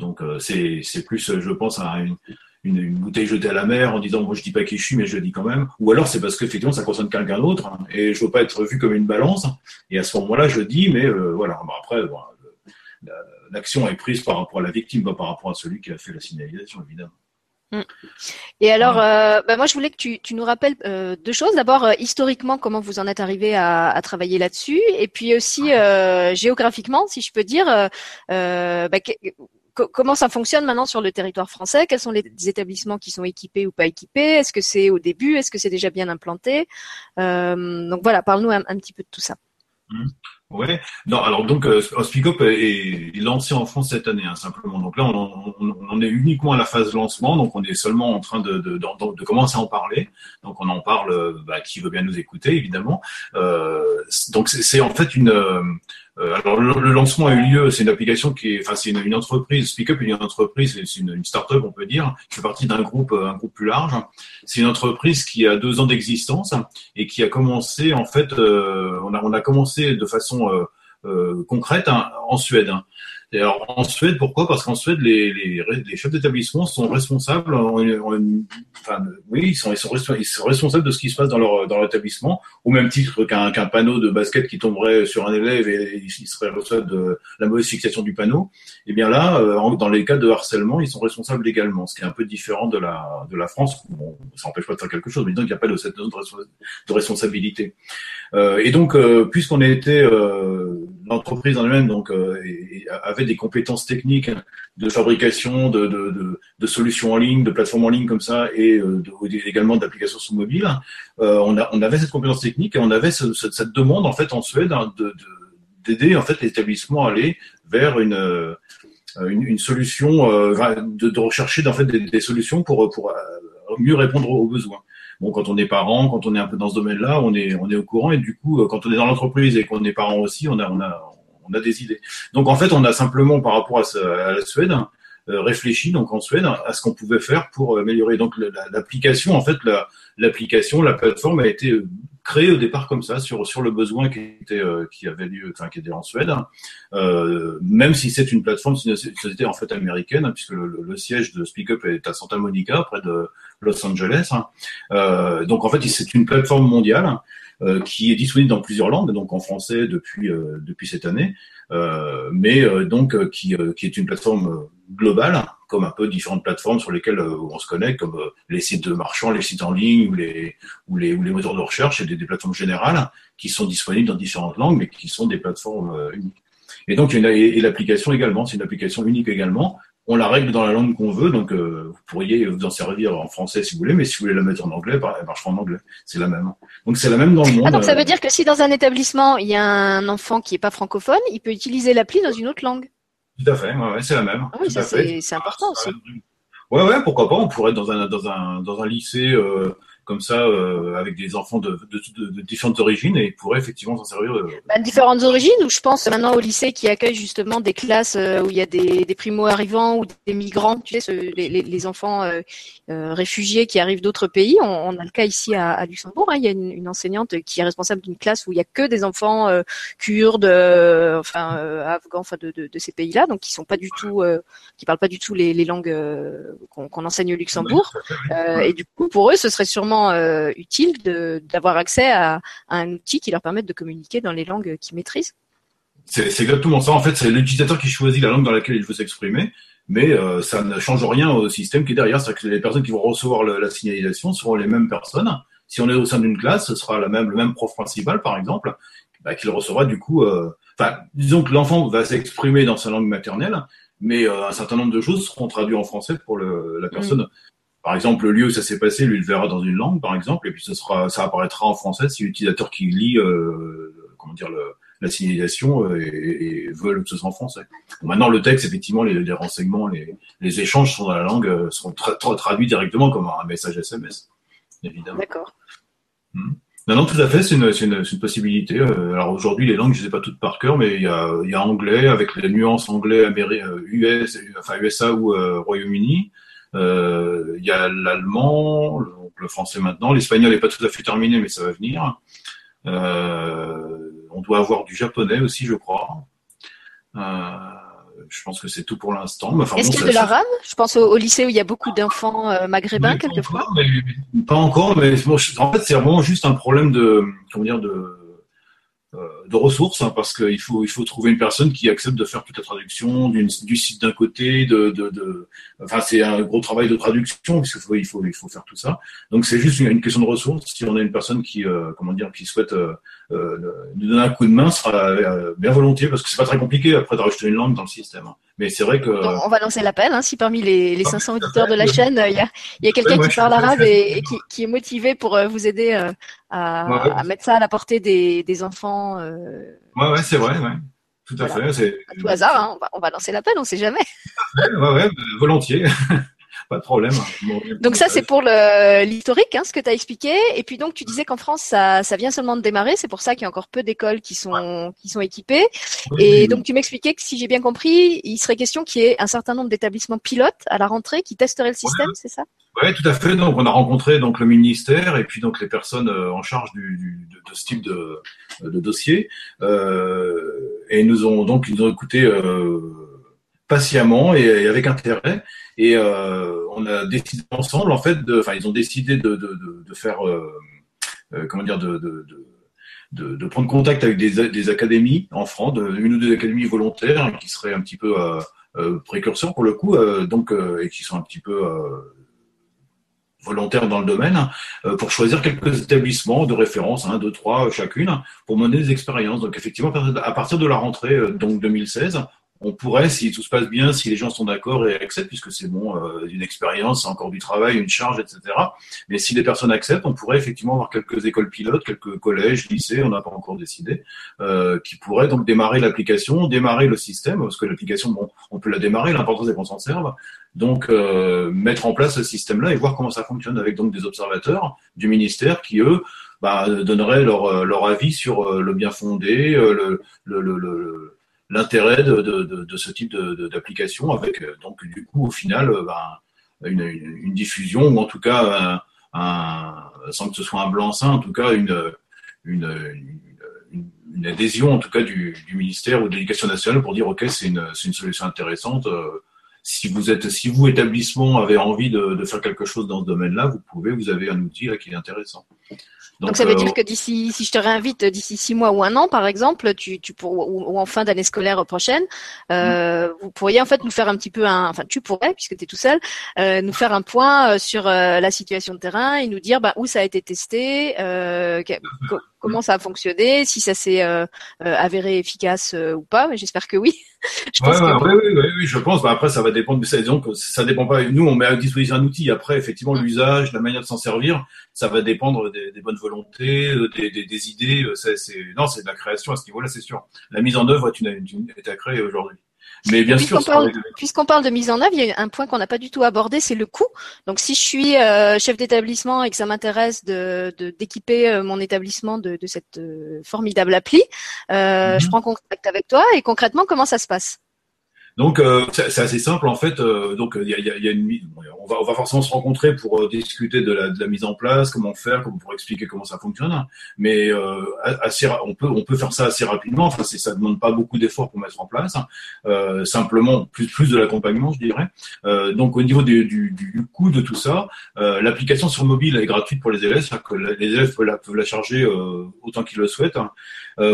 B: Donc euh, c'est c'est plus, je pense, à une, une, bouteille jetée à la mer en disant moi je dis pas qui je suis mais je le dis quand même. Ou alors c'est parce qu'effectivement ça concerne quelqu'un d'autre hein, et je veux pas être vu comme une balance. Et à ce moment-là je dis mais euh, voilà. Après l'action est prise par rapport à la victime pas par rapport à celui qui a fait la signalisation évidemment.
A: Mm. Et alors, euh, bah, moi, je voulais que tu, tu nous rappelles euh, deux choses. D'abord, euh, historiquement, comment vous en êtes arrivé à, à travailler là-dessus, et puis aussi euh, géographiquement, si je peux dire, bah, comment ça fonctionne maintenant sur le territoire français? Quels sont les établissements qui sont équipés ou pas équipés? Est-ce que c'est au début? Est-ce que c'est déjà bien implanté? Donc voilà, parle-nous un, petit peu de tout ça.
B: Mm. Ouais. Alors donc euh, est, lancé en France cette année, hein, simplement. Donc là, on, est uniquement à la phase lancement, donc on est seulement en train de, de, de, commencer à en parler. Donc on en parle, euh, bah, qui veut bien nous écouter, évidemment. Euh, donc c'est en fait une euh, alors le, lancement a eu lieu, c'est une application qui est, enfin c'est une, entreprise, SpeakUp est une entreprise, c'est une, une start-up on peut dire, qui fait partie d'un groupe, un groupe plus large. C'est une entreprise qui a deux ans d'existence et qui a commencé en fait, euh, on a on a commencé de façon euh, concrète hein, en Suède. Et alors en Suède, pourquoi? Parce qu'en Suède, les, les, les chefs d'établissement sont responsables, enfin, oui, ils sont, ils, sont, ils sont responsables de ce qui se passe dans leur, dans l'établissement, au même titre qu'un qu'un panneau de basket qui tomberait sur un élève et il serait responsable de la mauvaise fixation du panneau. Et eh bien là, euh, dans les cas de harcèlement, ils sont responsables également, ce qui est un peu différent de la, de la France. Bon, ça n'empêche pas de faire quelque chose, mais donc il n'y a pas de cette notion de responsabilité. Euh, et donc, euh, puisqu'on a été euh, l'entreprise en elle-même, donc avait des compétences techniques de fabrication de, de, solutions en ligne, de plateformes en ligne comme ça, et également d'applications sous mobile, on, a, on avait cette compétence technique et on avait ce, cette demande en fait en Suède hein, de, d'aider en fait l'établissement à aller vers une une, solution, de, de, rechercher en fait des, des, solutions pour pour mieux répondre aux besoins bon, quand on est parent, quand on est un peu dans ce domaine-là, on est, on est au courant. Et du coup, euh, quand on est dans l'entreprise et qu'on est parent aussi, on a, on a, on a des idées. Donc en fait, on a simplement par rapport à, la Suède euh, réfléchi donc en Suède à ce qu'on pouvait faire pour améliorer. Donc l'application, en fait, l'application, la, plateforme a été créée au départ comme ça sur sur le besoin qui était euh, qui avait lieu, enfin qui était en Suède. Euh, même si c'est une plateforme, c'est une société en fait américaine, hein, puisque le, le, siège de SpeakUp est à Santa Monica, près de Los Angeles. Hein. Euh, donc en fait, c'est une plateforme mondiale euh, qui est disponible dans plusieurs langues, donc en français depuis depuis cette année, mais donc qui qui est une plateforme globale comme un peu différentes plateformes sur lesquelles on se connecte, comme les sites de marchands, les sites en ligne ou les ou les, ou les moteurs de recherche et des, des, plateformes générales qui sont disponibles dans différentes langues, mais qui sont des plateformes uniques. Et donc, et l'application également, c'est une application unique également on la règle dans la langue qu'on veut, donc euh, vous pourriez vous en servir en français si vous voulez, mais si vous voulez la mettre en anglais, bah, elle marchera en anglais. C'est la même. Donc c'est la même dans le monde.
A: Ah, donc ça veut dire que si dans un établissement il y a un enfant qui est pas francophone, il peut utiliser l'appli dans une autre langue.
B: Tout à fait, ouais, c'est la même.
A: Ah oui, c'est important aussi.
B: Ouais, ouais, pourquoi pas. On pourrait être dans un dans un dans un lycée. Euh, comme ça euh, avec des enfants de, différentes origines et ils pourraient effectivement s'en servir. Euh,
A: bah, différentes origines ou je pense maintenant au lycée qui accueille justement des classes euh, où il y a des, des primo-arrivants ou des migrants, tu sais, les, enfants réfugiés qui arrivent d'autres pays. On, a le cas ici à, Luxembourg. Hein. il y a une, enseignante qui est responsable d'une classe où il y a que des enfants kurdes, enfin afghans, enfin de, ces pays-là, donc qui sont pas du tout, qui parlent pas du tout les, langues qu'on enseigne au Luxembourg. et du coup, pour eux, ce serait sûrement euh, utile d'avoir accès à, un outil qui leur permette de communiquer dans les langues qu'ils maîtrisent.
B: C'est exactement ça. En fait, c'est l'utilisateur qui choisit la langue dans laquelle il veut s'exprimer, mais euh, ça ne change rien au système qui est derrière. C'est-à-dire que les personnes qui vont recevoir la signalisation seront les mêmes personnes. Si on est au sein d'une classe, ce sera la même, le même prof principal, par exemple, bah, qui le recevra du coup. Euh, enfin, disons que l'enfant va s'exprimer dans sa langue maternelle, mais un certain nombre de choses seront traduites en français pour la personne. Mm par exemple, le lieu où ça s'est passé, lui, le verra dans une langue, par exemple, et puis ce sera, ça apparaîtra en français si l'utilisateur qui lit, euh, comment dire, le, la signalisation euh, et, et, veut que ce soit en français. maintenant, le texte, effectivement, les, les renseignements, les, les, échanges sont dans la langue, euh, tra traduits directement comme un message SMS, évidemment.
A: D'accord.
B: Hmm. Non, non, tout à fait, c'est une, une, une, possibilité. Euh, alors aujourd'hui, les langues, je ne sais pas toutes par cœur, mais il y a, il y a anglais avec les nuances anglais, US, enfin USA ou Royaume-Uni. Euh, il y a l'allemand, le, français maintenant. L'espagnol n'est pas tout à fait terminé, mais ça va venir. Euh, on doit avoir du japonais aussi, je crois. Euh, je pense que c'est tout pour l'instant.
A: Est-ce qu'il y a de l'arabe Je pense au, lycée où il y a beaucoup d'enfants maghrébins quelquefois.
B: pas encore, mais en fait c'est vraiment juste un problème de comment dire de euh, de ressources hein, parce qu'il faut il faut trouver une personne qui accepte de faire toute la traduction du site d'un côté de, de, de enfin c'est un gros travail de traduction parce qu'il faut il faut il faut faire tout ça. Donc c'est juste une, question de ressources. Si on a une personne qui euh, comment dire qui souhaite euh, euh, nous donner un coup de main sera euh, bien volontiers parce que c'est pas très compliqué après de rajouter une langue dans le système. Mais c'est vrai que.
A: on va lancer l'appel. Hein, si parmi les, les 500 auditeurs de la chaîne, il y a, y a quelqu'un qui parle arabe et, qui, qui, est motivé pour euh, vous aider à, à, mettre ça à la portée des, des enfants.
B: Ouais, ouais, c'est vrai, ouais. Tout à fait.
A: C'est... À tout hasard, hein, on, va, on va lancer l'appel, on sait jamais.
B: ouais, ouais, volontiers. *laughs* pas de problème.
A: Donc ça, c'est pour l'historique, hein, ce que tu as expliqué. Et puis donc, tu disais qu'en France, ça, ça vient seulement de démarrer. C'est pour ça qu'il y a encore peu d'écoles qui sont qui sont équipées. et donc, tu m'expliquais que si j'ai bien compris, il serait question qu'il y ait un certain nombre d'établissements pilotes à la rentrée qui testeraient le système, c'est ça?
B: Oui, tout à fait. Donc, on a rencontré donc le ministère et puis donc les personnes euh, en charge du, du de, de, ce type de, de dossier euh, et nous ont donc ils nous ont écouté euh, patiemment et, avec intérêt. Et euh, on a décidé ensemble, en fait, de, enfin, ils ont décidé de, faire, euh, euh comment dire, de, de, prendre contact avec des, des académies en France, une ou deux académies volontaires qui seraient un petit peu précurseurs pour le coup, donc et qui sont un petit peu volontaires dans le domaine, pour choisir quelques établissements de référence, un, deux, trois chacune, pour mener des expériences. Donc effectivement, à partir de la rentrée donc 2016, on pourrait, si tout se passe bien, si les gens sont d'accord et acceptent, puisque c'est bon, euh, une expérience, encore du travail, une charge, etc. Mais si les personnes acceptent, on pourrait effectivement avoir quelques écoles pilotes, quelques collèges, lycées, on n'a pas encore décidé, euh, qui pourraient donc démarrer l'application, démarrer le système, parce que l'application, bon, on peut la démarrer, l'important c'est qu'on s'en serve. Donc euh, mettre en place ce système-là et voir comment ça fonctionne avec donc des observateurs du ministère qui eux bah, donneraient leur, leur avis sur le bien fondé, le, le, le l'intérêt de, de, ce type d'application avec euh, donc du coup au final euh, ben, une, une, diffusion ou en tout cas un, sans que ce soit un blanc-seing, en tout cas une, une, une, adhésion en tout cas du, du ministère ou de l'éducation nationale pour dire ok c'est une, solution intéressante. Euh, si vous êtes, si vous établissement avez envie de, de faire quelque chose dans ce domaine-là, vous pouvez, vous avez un outil là qui est intéressant.
A: Donc, ça veut dire que d'ici, si je te réinvite d'ici six mois ou un an, par exemple, tu, tu pour, ou, en fin d'année scolaire prochaine, euh, mm. vous pourriez en fait nous faire un petit peu un, enfin tu pourrais puisque tu es tout seul, euh, nous faire un point sur la situation de terrain et nous dire bah, où ça a été testé, comment ça a fonctionné, si ça s'est avéré efficace ou pas. J'espère que oui. *laughs*
B: je pense que... oui, oui, oui, je pense. Bah, après, ça va dépendre. Ça, disons que ça dépend pas. Nous, on met à disposition un outil. Après, effectivement, l'usage, la manière de s'en servir, ça va dépendre des, des bonnes volontés, euh, des, des, des idées. Euh, c'est, non, c'est de la création à ce niveau-là, c'est sûr. La mise en œuvre est, une, une, est à créer aujourd'hui.
A: Mais bien sûr, puisqu'on parle, de mise en œuvre, il y a un point qu'on n'a pas du tout abordé, c'est le coût. Donc, si je suis euh, chef d'établissement et que ça m'intéresse de, d'équiper euh, mon établissement de, de cette euh, formidable appli, euh, je prends contact avec toi et concrètement, comment ça se passe?
B: Donc euh, c'est assez simple en fait. Euh, donc il y a, y a, une, on va, on va forcément se rencontrer pour euh, discuter de la, mise en place, comment faire, pour expliquer comment ça fonctionne. Mais assez, on peut on peut faire ça assez rapidement. Enfin c'est ça demande pas beaucoup d'efforts pour mettre en place. simplement plus plus de l'accompagnement je dirais. donc au niveau du, coût de tout ça, l'application sur mobile est gratuite pour les élèves, c'est-à-dire que les élèves peuvent la, peuvent la charger autant qu'ils le souhaitent. Hein.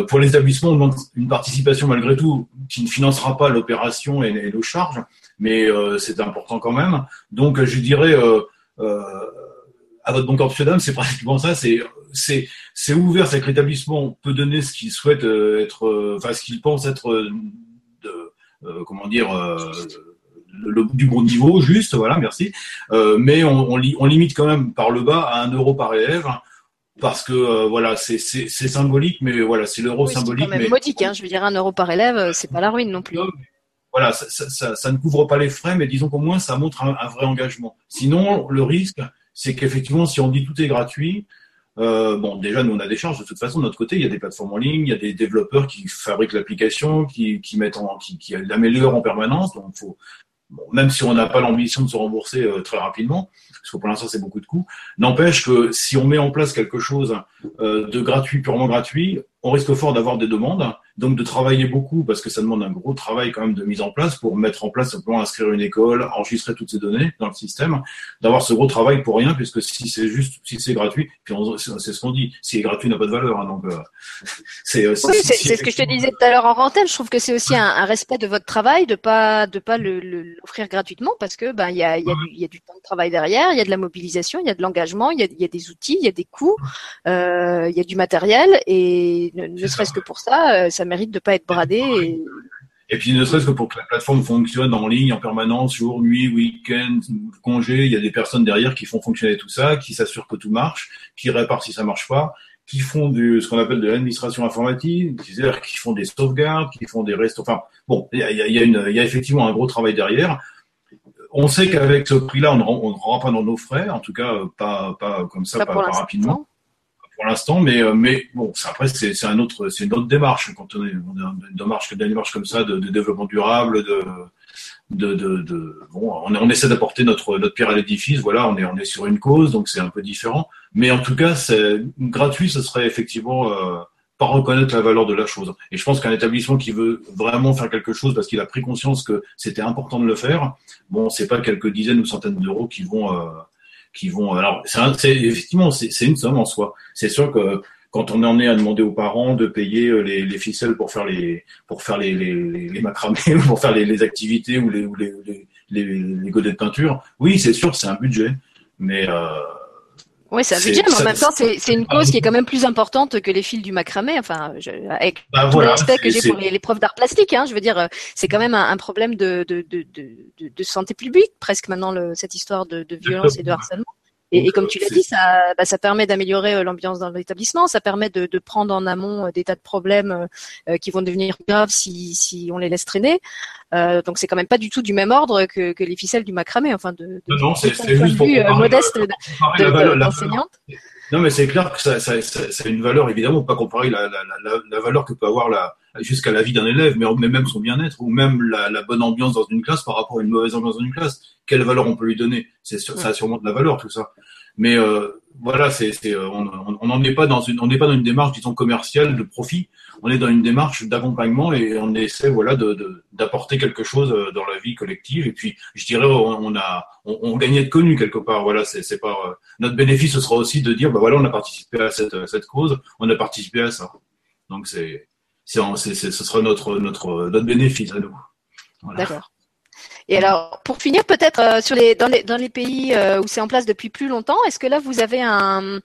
B: pour les établissements, on demande une participation malgré tout qui ne financera pas l'opération et, nos charges, mais euh, c'est important quand même. Donc je dirais euh, euh, à votre banque Amsterdam, c'est *laughs* pratiquement ça. C'est c'est c'est ouvert. C'est que l'établissement peut donner ce qu'il souhaite être, enfin ce qu'il pense être de, comment dire. Le, du bon niveau, juste, voilà, merci. mais on, on, on, limite quand même par le bas à un euro par élève parce que voilà, c'est symbolique, mais voilà, c'est l'euro symbolique. C'est
A: quand même modique, hein, je veux dire, un euro par élève, c'est pas la ruine non plus
B: voilà, ça, ne couvre pas les frais, mais disons qu'au moins ça montre un, vrai engagement. Sinon, le risque, c'est qu'effectivement, si on dit tout est gratuit, euh, bon, déjà, nous, on a des charges de toute façon de notre côté. Il y a des plateformes en ligne, il y a des développeurs qui fabriquent l'application, qui, mettent en, qui, qui l'améliorent en permanence. Donc, faut, même si on n'a pas l'ambition de se rembourser euh, très rapidement, parce que pour l'instant c'est beaucoup de coûts, n'empêche que si on met en place quelque chose euh, de gratuit, purement gratuit, on risque fort d'avoir des demandes, donc de travailler beaucoup parce que ça demande un gros travail quand même de mise en place pour mettre en place simplement inscrire une école, enregistrer toutes ces données dans le système, d'avoir ce gros travail pour rien puisque si c'est juste si c'est gratuit, puis c'est ce qu'on dit, si c'est gratuit n'a pas de valeur, hein, donc euh, *laughs*
A: c'est oui, c'est ce que je te disais tout à l'heure en rentaine. Je trouve que c'est aussi un, un, respect de votre travail de pas de pas l'offrir le, gratuitement parce que ben il y a y a, du, y a du temps de travail derrière, il y a de la mobilisation, il y a de l'engagement, il y a, y a des outils, il y a des coûts, euh, il y a du matériel et ne, serait-ce que pour ça, euh, ça mérite de pas être bradé.
B: Et... puis ne serait-ce que pour que la plateforme fonctionne en ligne en permanence, jour, nuit, week-end, congé, il y a des personnes derrière qui font fonctionner tout ça, qui s'assurent que tout marche, qui réparent si ça marche pas, qui font du ce qu'on appelle de l'administration informatique, c'est-à-dire qui font des sauvegardes, qui font des restes. Enfin, bon, il y a, y, a y a effectivement un gros travail derrière. On sait qu'avavec ce prix-là, on ne rend pas dans nos frais, en tout cas pas, pas comme ça, pas, pas rapidement pour l'instant, mais euh, mais bon, après c'est un une autre démarche quand on est, une démarche une démarche comme ça de, de développement durable, de de, de, de bon, on, on essaie d'apporter notre notre pierre à l'édifice. Voilà, on est on est sur une cause, donc c'est un peu différent. Mais en tout cas, c'est gratuit, ce serait effectivement euh, pas reconnaître la valeur de la chose. Et je pense qu'un établissement qui veut vraiment faire quelque chose parce qu'il a pris conscience que c'était important de le faire, bon, c'est pas quelques dizaines ou centaines d'euros qui vont euh, qui vont. Alors, c'est effectivement, c'est une somme en soi. C'est sûr que quand on en est à demander aux parents de payer euh, les, les ficelles pour faire les pour faire les, les, les macramés *laughs* pour faire les, les activités ou les les, les, les, godets de peinture, oui, c'est sûr, c'est un budget, mais euh,
A: oui, c'est un budget, mais en même temps, c'est une cause qui est quand même plus importante que les fils du macramé. Enfin, je, avec bah, tout le respect que j'ai pour les, les profs d'art plastique, hein, je veux dire, c'est quand même un, un problème de, de, de, de, de santé publique, presque maintenant, le, cette histoire de, de violence et de harcèlement. Et, comme tu l'as dit, ça, bah, ça permet d'améliorer euh, l'ambiance dans l'établissement, ça permet de, de, prendre en amont euh, des tas de problèmes euh, qui vont devenir graves si, si on les laisse traîner. Euh, donc c'est quand même pas du tout du même ordre que, que les ficelles du macramé, enfin de, de
B: non, c'est juste pour
A: modeste d'enseignante.
B: Non, mais c'est clair que ça, ça, ça, ça, a une valeur évidemment, pas comparer la, la, la, la valeur que peut avoir la, jusqu'à la vie d'un élève, mais, même son bien-être, ou même la, bonne ambiance dans une classe par rapport à une mauvaise ambiance dans une classe. Quelle valeur on peut lui donner? C'est ça a sûrement de la valeur tout ça. Mais euh, voilà, c'est, euh, on n'en est pas dans une, on n'est pas dans une démarche disons commerciale de profit. On est dans une démarche d'accompagnement et on essaie voilà de, d'apporter quelque chose euh, dans la vie collective. Et puis, je dirais, on, a, on, on gagne à être connu quelque part. Voilà, c'est, c'est pas notre bénéfice, ce sera aussi de dire, bah voilà, on a participé à cette, cette cause, on a participé à ça. Donc c'est, c'est, ce sera notre notre notre bénéfice à nous.
A: D'accord. Et alors, pour finir, peut-être euh, sur les dans les dans les pays euh, où c'est en place depuis plus longtemps, est-ce que là vous avez un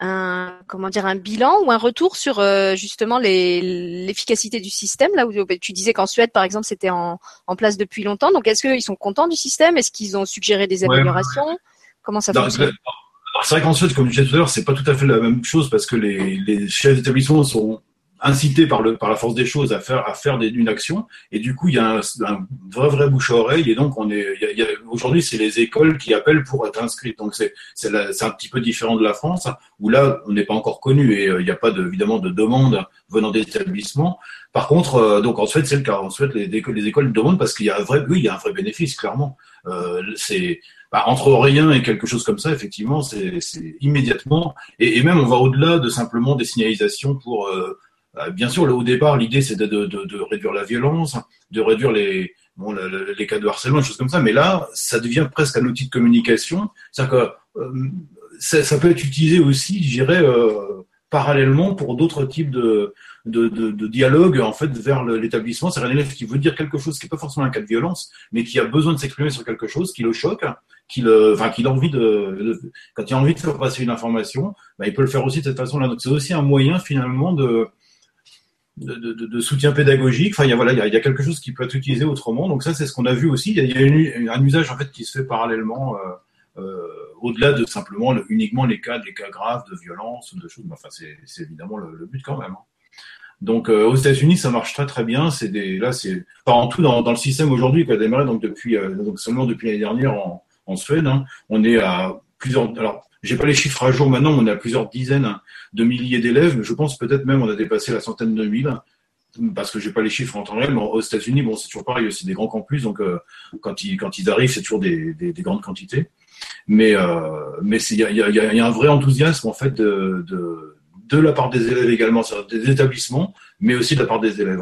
A: un comment dire un bilan ou un retour sur euh, justement l'efficacité du système là où tu disais qu'en Suède par exemple c'était en, en place depuis longtemps. Donc est-ce qu'ils sont contents du système? Est-ce qu'ils ont suggéré des améliorations? Comment ça fonctionne?
B: c'est vrai qu'en Suède comme je disais tout à l'heure c'est pas tout à fait la même chose parce que les, les chefs d'établissement sont incité par le par la force des choses à faire à faire des, une action. Et du coup il y a un, un vrai vrai bouche à oreille. Et donc on est aujourd'hui c'est les écoles qui appellent pour être inscrites. Donc c'est c'est un petit peu différent de la France où là on n'est pas encore connu. Et euh, il n'y a pas de, évidemment de demande venant des établissements par contre euh, donc en Suède c'est le cas. En Suède les, les écoles demandent parce qu'il y a un vrai oui il y a un vrai bénéfice clairement. Euh, c'est bah, entre rien et quelque chose comme ça, effectivement, c'est immédiatement. Et, et, même, on va au-delà de simplement des signalisations pour euh, bien sûr, au départ, l'idée c'est de, réduire la violence, de réduire les, bon, les cas de harcèlement, des choses comme ça. Mais là, ça devient presque un outil de communication. cest que euh, ça, peut être utilisé aussi, je dirais, euh, parallèlement pour d'autres types de, de, dialogue en fait vers l'établissement. C'est un élève qui veut dire quelque chose qui n'est pas forcément un cas de violence, mais qui a besoin de s'exprimer sur quelque chose qui le choque, qui le, enfin, a envie de, quand il a envie de faire passer une information, bah, il peut le faire aussi de cette façon-là. Donc c'est aussi un moyen finalement de de, soutien pédagogique. Enfin, il y a voilà, il y a, quelque chose qui peut être utilisé autrement. Donc ça, c'est ce qu'on a vu aussi. Il y a, un usage en fait qui se fait parallèlement, euh, euh, au-delà de simplement uniquement les cas, des cas graves de violence de choses. Enfin, c'est évidemment le, but quand même. Hein. Donc euh, aux États-Unis, ça marche très très bien. C'est des là, c'est pas en tout dans, le système aujourd'hui qui a démarré donc depuis donc seulement depuis l'année dernière en, en Suède. Hein, on est à plusieurs. Alors j'ai pas les chiffres à jour maintenant, on a plusieurs dizaines de milliers d'élèves, mais je pense peut-être même on a dépassé la centaine de mille, parce que j'ai pas les chiffres en temps réel, mais aux États-Unis, bon, c'est toujours pareil, aussi des grands campus, donc euh, quand ils quand ils arrivent, c'est toujours des, des, des, grandes quantités. Mais euh, mais il y a, un vrai enthousiasme en fait de, de de la part des élèves également, des établissements, mais aussi de la part des élèves.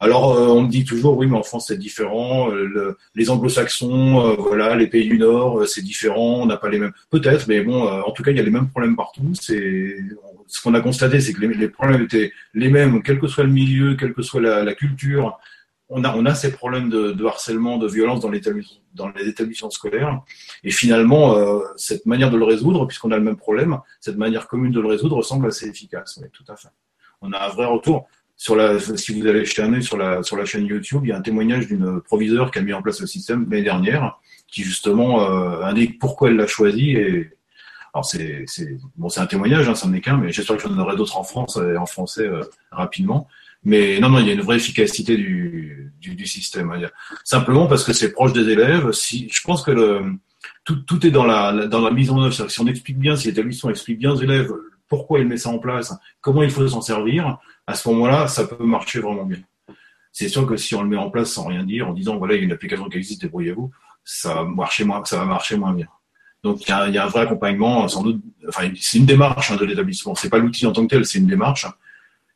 B: Alors, euh, on me dit toujours, oui, mais en France, c'est différent. Euh, les anglo-saxons, euh, voilà, les pays du Nord, c'est différent. On n'a pas les mêmes. Peut-être, mais bon, en tout cas, il y a les mêmes problèmes partout. C'est ce qu'on a constaté, c'est que les, problèmes étaient les mêmes, quel que soit le milieu, quelle que soit la, culture. On a, on a ces problèmes de, de harcèlement, de violence dans, dans les établissements scolaires. Et finalement, cette manière de le résoudre, puisqu'on a le même problème, cette manière commune de le résoudre semble assez efficace. Oui, tout à fait. On a un vrai retour sur la, si vous allez jeter un œil sur la, sur la chaîne YouTube, il y a un témoignage d'une proviseure qui a mis en place le système l'année dernière, qui justement euh, indique pourquoi elle l'a choisi. Et alors c'est, c'est bon, c'est un témoignage, hein, ça n'est qu'un, mais j'espère que j'en aurai d'autres en France et en français euh, rapidement. Mais non, non, il y a une vraie efficacité du, du, du système. Hein. Simplement parce que c'est proche des élèves. Si, je pense que le, tout, tout est dans la, dans la mise en œuvre. Si on explique bien, si l'établissement explique bien aux élèves pourquoi il met ça en place, comment il faut s'en servir, à ce moment-là, ça peut marcher vraiment bien. C'est sûr que si on le met en place sans rien dire, en disant voilà, il y a une application qui existe, débrouillez-vous, ça va marcher moins, ça va marcher moins bien. Donc il y a, un vrai accompagnement, sans doute. Enfin, c'est une démarche hein, de l'établissement. C'est pas l'outil en tant que tel, c'est une démarche.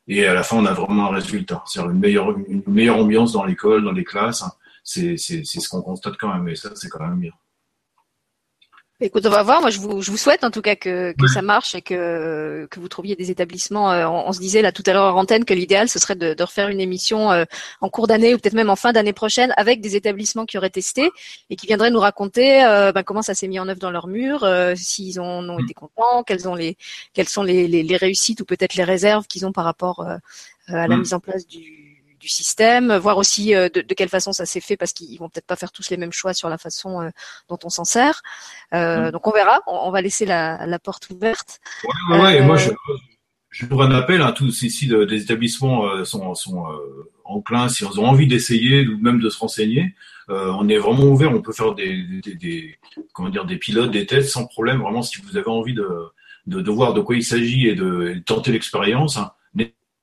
B: Et à la fin, on a vraiment un résultat, c'est-à-dire une meilleure, une meilleure ambiance dans l'école, dans les classes. C'est, c'est, c'est ce qu'on constate quand même, et ça, c'est quand même bien.
A: Écoute, on va voir. Moi, je vous, je vous souhaite en tout cas que, que ça marche et que, que vous trouviez des établissements. Euh, on, se disait là tout à l'heure en antenne que l'idéal ce serait de, de, refaire une émission euh, en cours d'année ou peut-être même en fin d'année prochaine avec des établissements qui auraient testé et qui viendraient nous raconter euh, ben, comment ça s'est mis en œuvre dans leur mur, s'ils en ont été contents, quelles ont les quelles sont les, les, les réussites ou peut-être les réserves qu'ils ont par rapport à la mm. mise en place du du système, voir aussi euh, de, quelle façon ça s'est fait parce qu'ils vont peut-être pas faire tous les mêmes choix sur la façon euh, dont on s'en sert. Euh, mm. Donc on verra, on, va laisser la, porte ouverte.
B: Ouais, ouais, moi je, je un appel à tous ici des établissements sont, sont enclins, si ils ont envie d'essayer ou même de se renseigner, on est vraiment ouvert. On peut faire des, des, comment dire des pilotes, des tests sans problème. Vraiment, si vous avez envie de, de, voir de quoi il s'agit et de, tenter l'expérience, hein,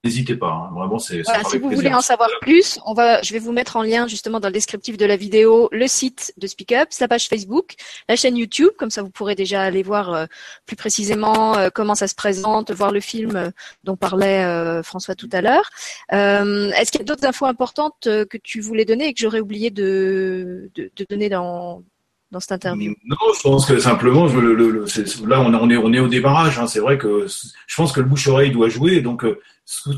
B: n'hésitez pas. Hein. Vraiment, c'est.
A: Voilà, si vous voulez en savoir plus, on va, je vais vous mettre en lien justement dans le descriptif de la vidéo le site de Speak Up, la page Facebook, la chaîne YouTube, comme ça vous pourrez déjà aller voir euh, plus précisément euh, comment ça se présente, voir le film euh, dont parlait François tout à l'heure. Est-ce qu'il y a d'autres infos importantes que tu voulais donner et que j'aurais oublié de, de, de donner dans dans cette interview?
B: Non, je pense que simplement, je, le, le, là on, est, on est au débarrage. Hein, c'est vrai que je pense que le bouche-oreille doit jouer. Donc euh,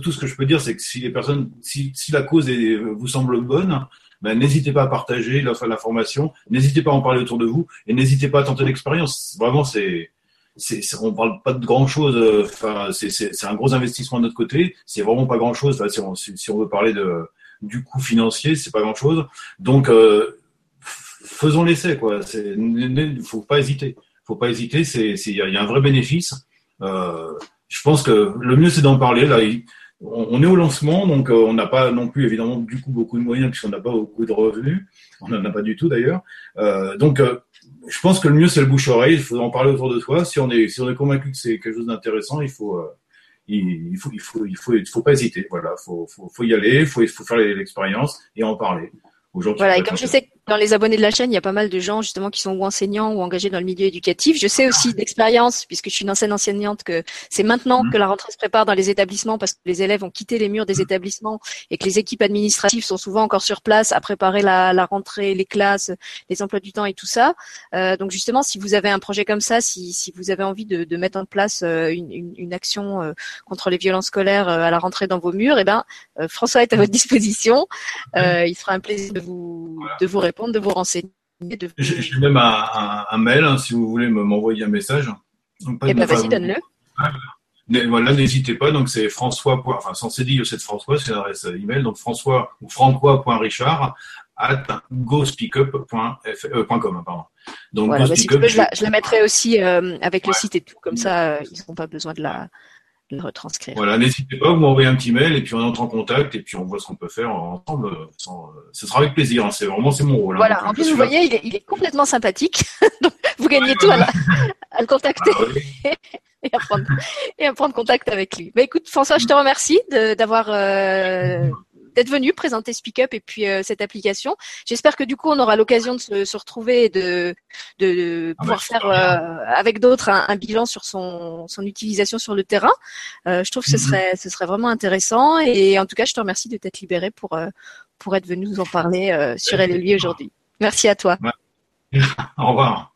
B: tout ce que je peux dire, c'est que si les personnes, si, si la cause est, vous semble bonne, ben, n'hésitez pas à partager l'information, n'hésitez pas à en parler autour de vous et n'hésitez pas à tenter l'expérience. Vraiment, c'est c'est, on parle pas de grand chose. Euh, enfin, c'est un gros investissement de notre côté. C'est vraiment pas grand chose. Enfin, si, on, si, on veut parler de du coût financier, c'est pas grand chose. Donc, euh, faisons l'essai, quoi. Il faut pas hésiter. Faut pas hésiter. C'est, il y, a un vrai bénéfice. Euh, je pense que le mieux c'est d'en parler. Là, on, est au lancement, donc euh, on n'a pas non plus évidemment du coup beaucoup de moyens puisqu'on n'a pas beaucoup de revenus. On n'en a pas du tout d'ailleurs. Euh, donc, je pense que le mieux c'est le bouche-oreille. Il faut en parler autour de toi. Si on est, si on est convaincu que c'est quelque chose d'intéressant, il faut, il, faut, il faut, il faut, il faut pas hésiter. Voilà, faut, faut, faut y aller. Faut, faut faire l'expérience et en parler.
A: Voilà, et comme je sais dans les abonnés de la chaîne, il y a pas mal de gens justement qui sont ou enseignants ou engagés dans le milieu éducatif. Je sais aussi d'expérience, puisque je suis une ancienne enseignante, que c'est maintenant mhm. que la rentrée se prépare dans les établissements parce que les élèves ont quitté les murs des mhm. établissements et que les équipes administratives sont souvent encore sur place à préparer la, la rentrée, les classes, les emplois du temps et tout ça. Euh, donc justement, si vous avez un projet comme ça, si, si vous avez envie de, de mettre en place euh, une, une, une action euh, contre les violences scolaires euh, à la rentrée dans vos murs, eh ben François est à votre disposition. il sera un plaisir de vous de vous répondre, de vous renseigner.
B: J'ai même un, mail, hein, si vous voulez m'envoyer un message.
A: eh ben, vas-y, donne-le.
B: Voilà, n'hésitez pas. Donc, c'est François, enfin, sans cédille, c'est François, c'est l'adresse email. Donc, François ou francois.richard at gospeakup.com, euh, pardon.
A: Donc, voilà, bah, si tu veux, je, la, mettrai aussi euh, avec le site et tout. Comme ça, euh, ils n'ont pas besoin de la, retranscrire.
B: Voilà, n'hésitez pas, vous m'envoyez un petit mail et puis on entre en contact et puis on voit ce qu'on peut faire ensemble. ce sera avec plaisir, hein. c'est vraiment c'est mon rôle.
A: Hein. Voilà, en plus vous voyez, il est, complètement sympathique. *laughs* Donc vous gagnez tout *laughs* À, le contacter. Ah *laughs* et, à prendre, et à prendre contact avec lui. Bah, écoute, François, je te remercie d'avoir euh, d'être venu présenter Speak Up et puis euh, cette application. J'espère que du coup on aura l'occasion de se, se, retrouver et de, de, ah bah, pouvoir faire euh, avec d'autres un, bilan sur son, son utilisation sur le terrain. Euh, je trouve que ce mhm. serait ce serait vraiment intéressant et en tout cas je te remercie de t'être libéré pour pour être venu nous en parler sur LLI aujourd'hui. Merci à toi. *laughs*